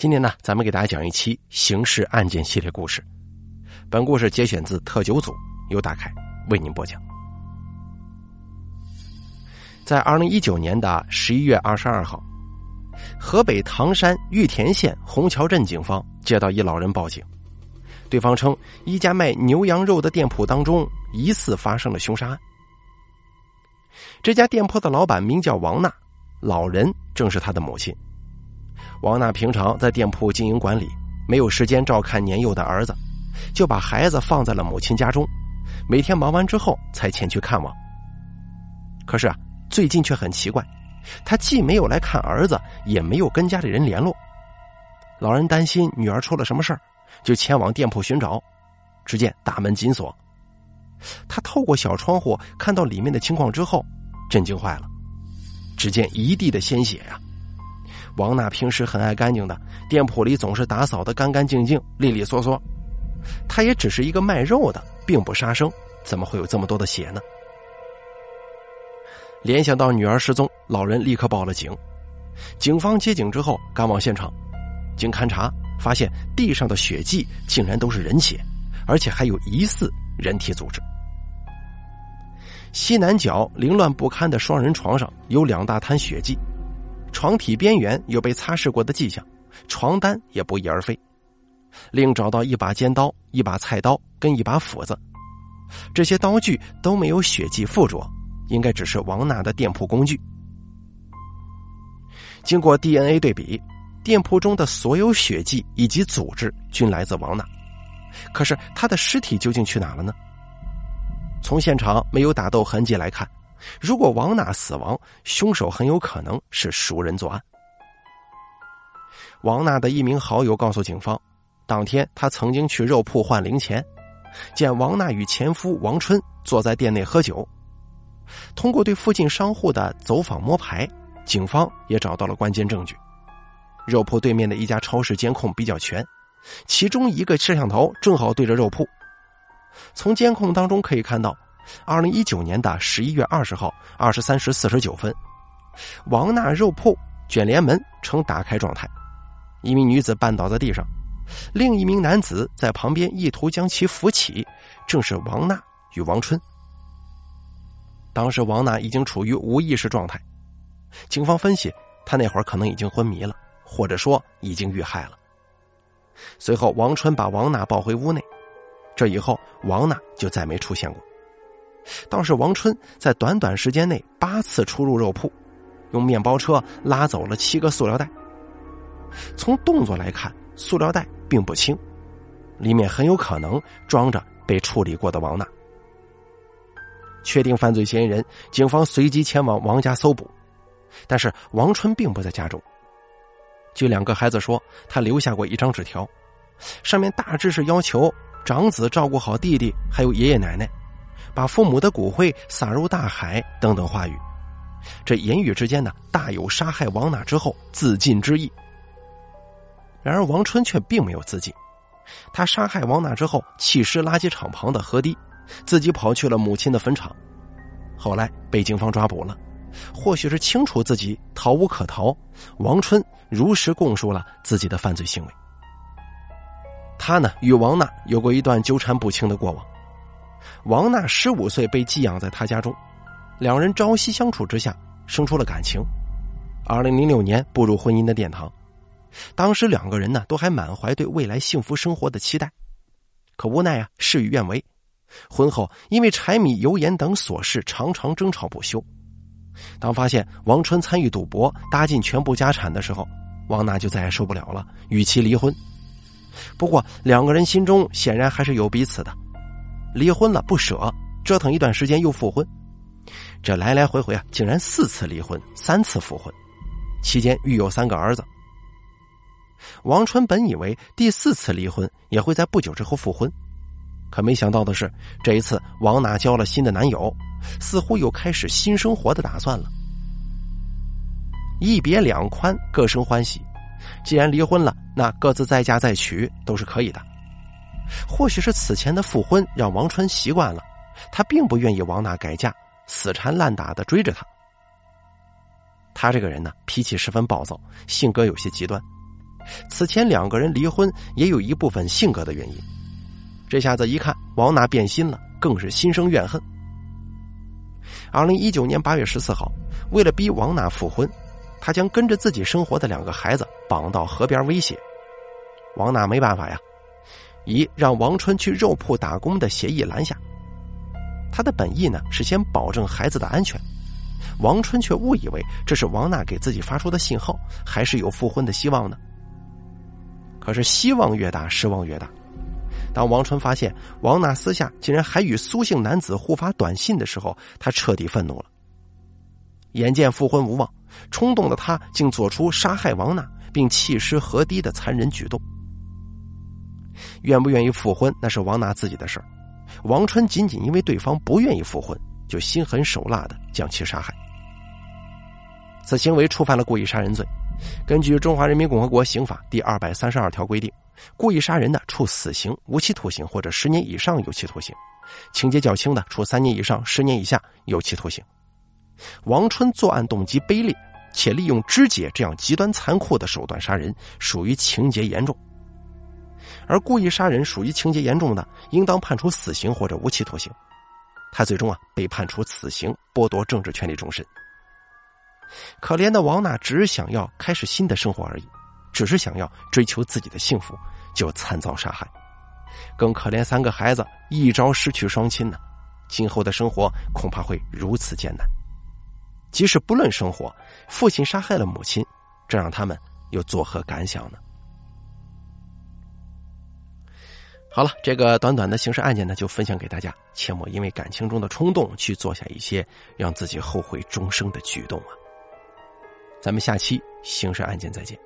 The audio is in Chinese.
今天呢，咱们给大家讲一期刑事案件系列故事。本故事节选自特九组，由大凯为您播讲。在二零一九年的十一月二十二号，河北唐山玉田县红桥镇警方接到一老人报警，对方称一家卖牛羊肉的店铺当中疑似发生了凶杀案。这家店铺的老板名叫王娜，老人正是他的母亲。王娜平常在店铺经营管理，没有时间照看年幼的儿子，就把孩子放在了母亲家中，每天忙完之后才前去看望。可是啊，最近却很奇怪，他既没有来看儿子，也没有跟家里人联络。老人担心女儿出了什么事儿，就前往店铺寻找，只见大门紧锁。他透过小窗户看到里面的情况之后，震惊坏了，只见一地的鲜血呀！王娜平时很爱干净的，店铺里总是打扫的干干净净、利利索索。她也只是一个卖肉的，并不杀生，怎么会有这么多的血呢？联想到女儿失踪，老人立刻报了警。警方接警之后赶往现场，经勘查发现地上的血迹竟然都是人血，而且还有疑似人体组织。西南角凌乱不堪的双人床上有两大滩血迹。床体边缘有被擦拭过的迹象，床单也不翼而飞。另找到一把尖刀、一把菜刀跟一把斧子，这些刀具都没有血迹附着，应该只是王娜的店铺工具。经过 DNA 对比，店铺中的所有血迹以及组织均来自王娜。可是她的尸体究竟去哪了呢？从现场没有打斗痕迹来看。如果王娜死亡，凶手很有可能是熟人作案。王娜的一名好友告诉警方，当天他曾经去肉铺换零钱，见王娜与前夫王春坐在店内喝酒。通过对附近商户的走访摸排，警方也找到了关键证据。肉铺对面的一家超市监控比较全，其中一个摄像头正好对着肉铺。从监控当中可以看到。二零一九年的十一月二十号二十三时四十九分，王娜肉铺卷帘门呈打开状态，一名女子绊倒在地上，另一名男子在旁边意图将其扶起，正是王娜与王春。当时王娜已经处于无意识状态，警方分析，她那会儿可能已经昏迷了，或者说已经遇害了。随后，王春把王娜抱回屋内，这以后王娜就再没出现过。倒是王春在短短时间内八次出入肉铺，用面包车拉走了七个塑料袋。从动作来看，塑料袋并不轻，里面很有可能装着被处理过的王娜。确定犯罪嫌疑人，警方随即前往王家搜捕，但是王春并不在家中。据两个孩子说，他留下过一张纸条，上面大致是要求长子照顾好弟弟，还有爷爷奶奶。把父母的骨灰撒入大海等等话语，这言语之间呢，大有杀害王娜之后自尽之意。然而王春却并没有自尽，他杀害王娜之后弃尸垃圾场旁的河堤，自己跑去了母亲的坟场，后来被警方抓捕了。或许是清楚自己逃无可逃，王春如实供述了自己的犯罪行为。他呢，与王娜有过一段纠缠不清的过往。王娜十五岁被寄养在他家中，两人朝夕相处之下生出了感情。二零零六年步入婚姻的殿堂，当时两个人呢都还满怀对未来幸福生活的期待，可无奈啊事与愿违，婚后因为柴米油盐等琐事常常争吵不休。当发现王春参与赌博搭进全部家产的时候，王娜就再也受不了了，与其离婚。不过两个人心中显然还是有彼此的。离婚了不舍，折腾一段时间又复婚，这来来回回啊，竟然四次离婚，三次复婚，期间育有三个儿子。王春本以为第四次离婚也会在不久之后复婚，可没想到的是，这一次王娜交了新的男友，似乎又开始新生活的打算了。一别两宽，各生欢喜。既然离婚了，那各自再嫁再娶都是可以的。或许是此前的复婚让王春习惯了，他并不愿意王娜改嫁，死缠烂打的追着她。他这个人呢，脾气十分暴躁，性格有些极端，此前两个人离婚也有一部分性格的原因。这下子一看王娜变心了，更是心生怨恨。二零一九年八月十四号，为了逼王娜复婚，他将跟着自己生活的两个孩子绑到河边威胁。王娜没办法呀，以让王春去肉铺打工的协议拦下。他的本意呢是先保证孩子的安全。王春却误以为这是王娜给自己发出的信号，还是有复婚的希望呢。可是希望越大，失望越大。当王春发现王娜私下竟然还与苏姓男子互发短信的时候，他彻底愤怒了。眼见复婚无望，冲动的他竟做出杀害王娜并弃尸河堤的残忍举动。愿不愿意复婚，那是王娜自己的事儿。王春仅仅因为对方不愿意复婚，就心狠手辣的将其杀害。此行为触犯了故意杀人罪。根据《中华人民共和国刑法》第二百三十二条规定，故意杀人的，处死刑、无期徒刑或者十年以上有期徒刑；情节较轻的，处三年以上十年以下有期徒刑。王春作案动机卑劣，且利用肢解这样极端残酷的手段杀人，属于情节严重。而故意杀人属于情节严重的，应当判处死刑或者无期徒刑。他最终啊被判处死刑，剥夺政治权利终身。可怜的王娜只想要开始新的生活而已，只是想要追求自己的幸福，就惨遭杀害。更可怜三个孩子一朝失去双亲呢，今后的生活恐怕会如此艰难。即使不论生活，父亲杀害了母亲，这让他们又作何感想呢？好了，这个短短的刑事案件呢，就分享给大家，切莫因为感情中的冲动去做下一些让自己后悔终生的举动啊！咱们下期刑事案件再见。